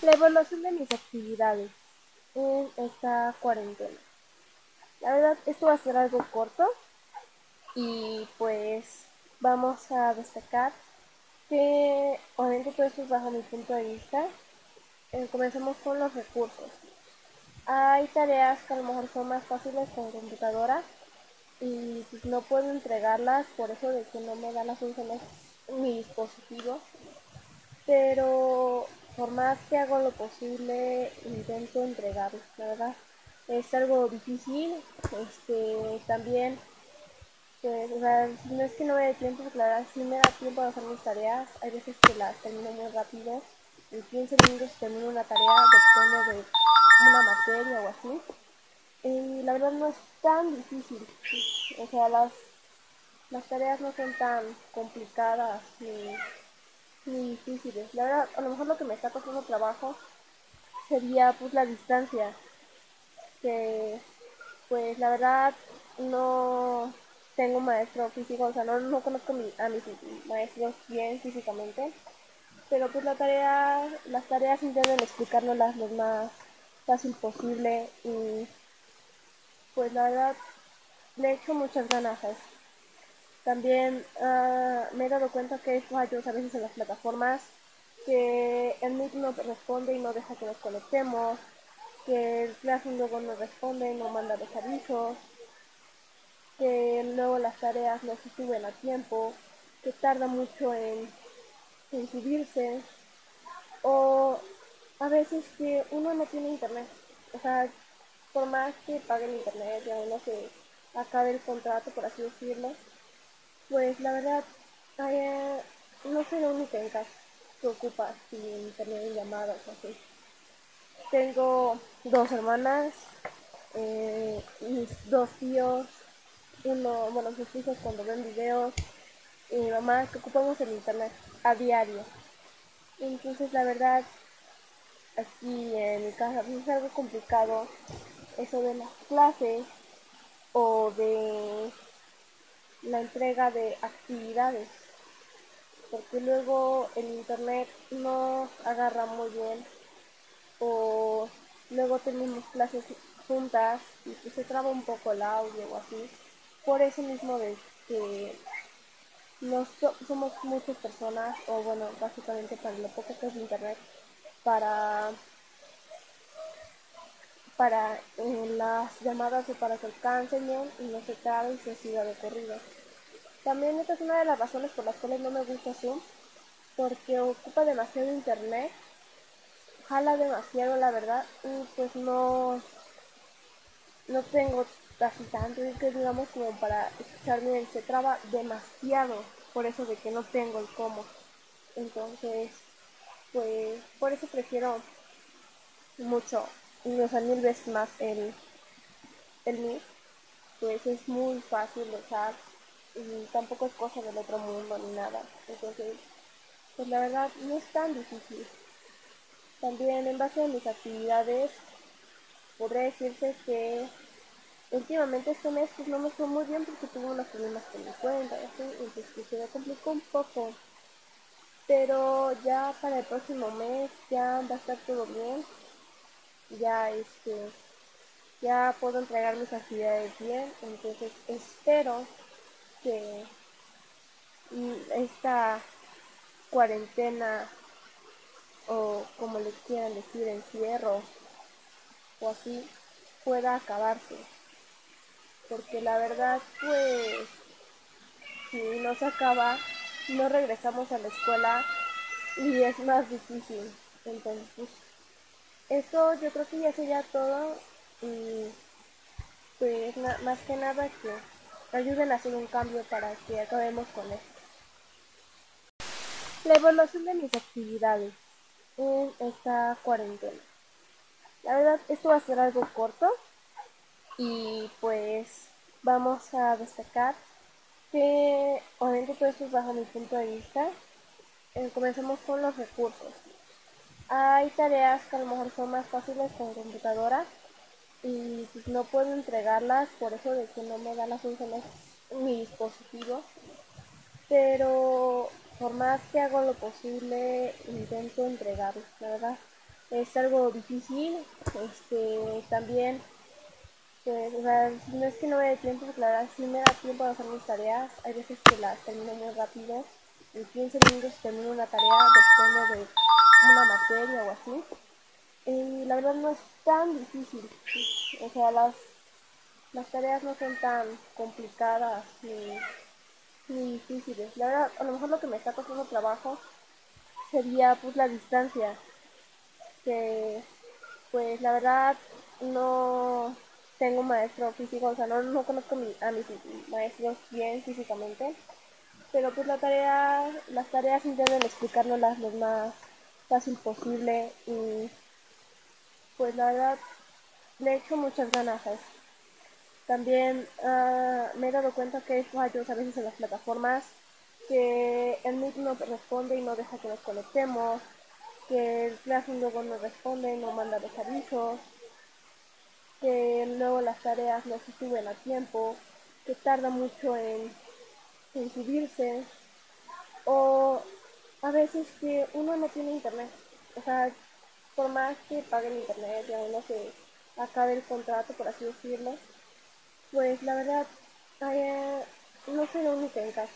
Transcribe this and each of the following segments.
La evaluación de mis actividades en esta cuarentena. La verdad, esto va a ser algo corto y pues vamos a destacar que obviamente todo esto es bajo mi punto de vista. Eh, comencemos con los recursos. Hay tareas que a lo mejor son más fáciles con computadora y pues, no puedo entregarlas por eso de que no me dan las funciones mi dispositivo. Pero por más que hago lo posible, intento entregarlo, la verdad. Es algo difícil, este, también, pues, o sea, no es que no me dé tiempo, la verdad sí me da tiempo de hacer mis tareas, hay veces que las termino muy rápido, en 15 minutos termino una tarea, depende de una materia o así, y la verdad no es tan difícil, o sea, las, las tareas no son tan complicadas ni muy difíciles. La verdad, a lo mejor lo que me está costando trabajo sería pues la distancia. Que pues la verdad no tengo maestro físico, o sea, no, no conozco a mis maestros bien físicamente. Pero pues la tarea, las tareas intenten explicárnoslas lo más fácil posible y pues la verdad le echo muchas ganas. También uh, me he dado cuenta que hay fallos a veces en las plataformas, que el Meet no responde y no deja que nos conectemos, que el Classroom luego no responde y no manda los avisos, que luego las tareas no se suben a tiempo, que tarda mucho en, en subirse, o a veces que uno no tiene internet. O sea, por más que pague el internet y uno se acabe el contrato, por así decirlo, pues la verdad, eh, no soy la única en casa que ocupa sin internet en llamadas así. Tengo dos hermanas, eh, mis dos tíos, uno, bueno, sus hijos cuando ven videos, y mi mamá que ocupamos el internet a diario. Entonces la verdad, aquí en mi casa pues, es algo complicado eso de las clases o de la entrega de actividades, porque luego el internet no agarra muy bien o luego tenemos clases juntas y se traba un poco el audio o así. Por eso mismo de que no somos muchas personas, o bueno, básicamente para lo poco que es internet, para para en las llamadas para que alcancen bien y no se trabe y se siga de corrido. También esta es una de las razones por las cuales no me gusta Zoom, porque ocupa demasiado internet, jala demasiado la verdad y pues no, no tengo casi tanto que digamos como para escuchar bien, se traba demasiado por eso de que no tengo el cómo. Entonces, pues por eso prefiero mucho o sea, mil veces más el, el pues es muy fácil de usar y tampoco es cosa del otro mundo ni nada. Entonces, pues la verdad no es tan difícil. También en base a mis actividades, podría decirse que últimamente este mes pues no me fue muy bien porque tuve unos problemas con mi cuenta y así, entonces pues, se me complicó un poco. Pero ya para el próximo mes ya va a estar todo bien ya este ya puedo entregar mis actividades bien entonces espero que esta cuarentena o como le quieran decir encierro o así pueda acabarse. Porque la verdad pues si no se acaba no regresamos a la escuela y es más difícil. Entonces pues, eso yo creo que ya sería todo y pues más que nada que ayuden a hacer un cambio para que acabemos con esto. La evaluación de mis actividades en esta cuarentena. La verdad, esto va a ser algo corto y pues vamos a destacar que obviamente todo esto es bajo mi punto de vista. Eh, comencemos con los recursos. Hay tareas que a lo mejor son más fáciles con computadora y pues, no puedo entregarlas por eso de que no me dan las funciones mi dispositivo. Pero por más que hago lo posible, intento entregarlas, la verdad. es algo difícil, este, también, pues, o sea, no es que no me dé tiempo, verdad sí me da tiempo de hacer mis tareas, hay veces que las termino muy rápido, en 15 minutos termino una tarea, depende de una materia o así, y la verdad no es tan difícil, o sea, las, las tareas no son tan complicadas ni, ni difíciles, la verdad, a lo mejor lo que me está costando trabajo sería pues la distancia, que pues la verdad no tengo maestro físico, o sea, no, no conozco a mis maestros bien físicamente, pero pues la tarea, las tareas intenten explicárnoslas lo más fácil posible y pues la verdad le echo muchas ganas. También uh, me he dado cuenta que hay fallos a veces en las plataformas, que el Meet no responde y no deja que nos conectemos, que el Classroom luego no responde, no manda los avisos, que luego las tareas no se suben a tiempo, que tarda mucho en, en subirse, o a veces que uno no tiene internet, o sea, por más que pague el internet y uno se acabe el contrato, por así decirlo, pues la verdad, eh, no soy la única en casa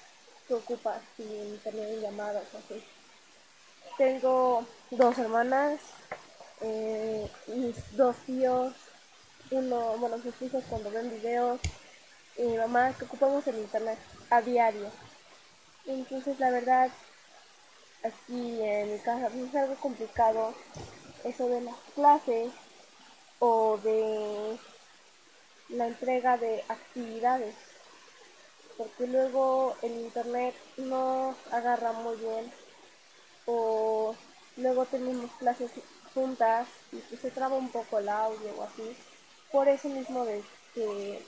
que ocupa sin internet en llamadas así. Tengo dos hermanas, eh, mis dos tíos, uno, bueno, sus hijos cuando ven videos, y mi mamá que ocupamos el internet a diario. Entonces la verdad, aquí en mi casa pues, es algo complicado eso de las clases o de la entrega de actividades porque luego el internet no agarra muy bien o luego tenemos clases juntas y que se traba un poco el audio o así. Por eso mismo de que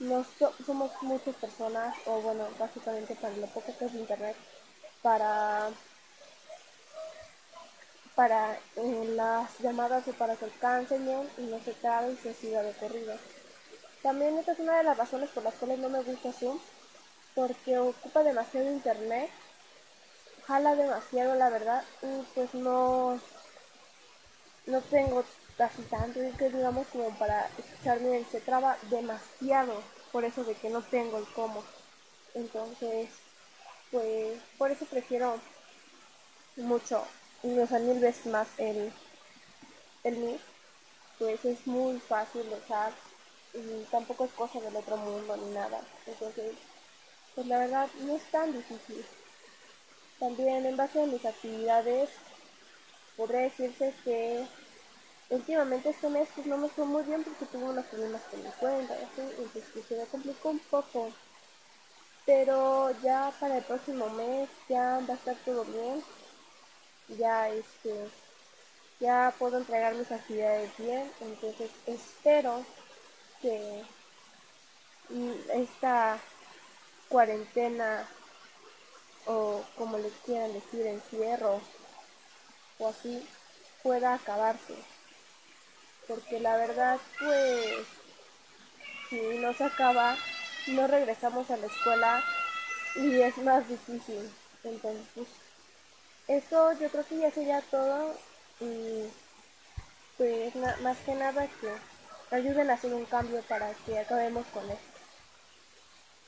no somos muchas personas, o bueno, básicamente para lo poco que es internet, para para las llamadas o para que alcancen bien y no se trabe y se siga de corrido. También esta es una de las razones por las cuales no me gusta Zoom, porque ocupa demasiado internet jala demasiado la verdad y pues no no tengo casi tanto que digamos como para escucharme bien se traba demasiado por eso de que no tengo el cómo. Entonces pues por eso prefiero mucho y o sea mil veces más el el Meet pues es muy fácil de usar y tampoco es cosa del otro mundo ni nada. Entonces pues la verdad no es tan difícil. También en base a mis actividades, podría decirse que últimamente este mes pues, no me fue muy bien porque tuve unos problemas con mi cuenta, y entonces pues, se me complicó un poco. Pero ya para el próximo mes ya va a estar todo bien. Ya este ya puedo entregar mis actividades bien, entonces espero que esta cuarentena o como le quieran decir, encierro o así, pueda acabarse. Porque la verdad, pues, si no se acaba, no regresamos a la escuela y es más difícil. Entonces, pues, eso yo creo que ya sería todo y pues más que nada que ayuden a hacer un cambio para que acabemos con esto.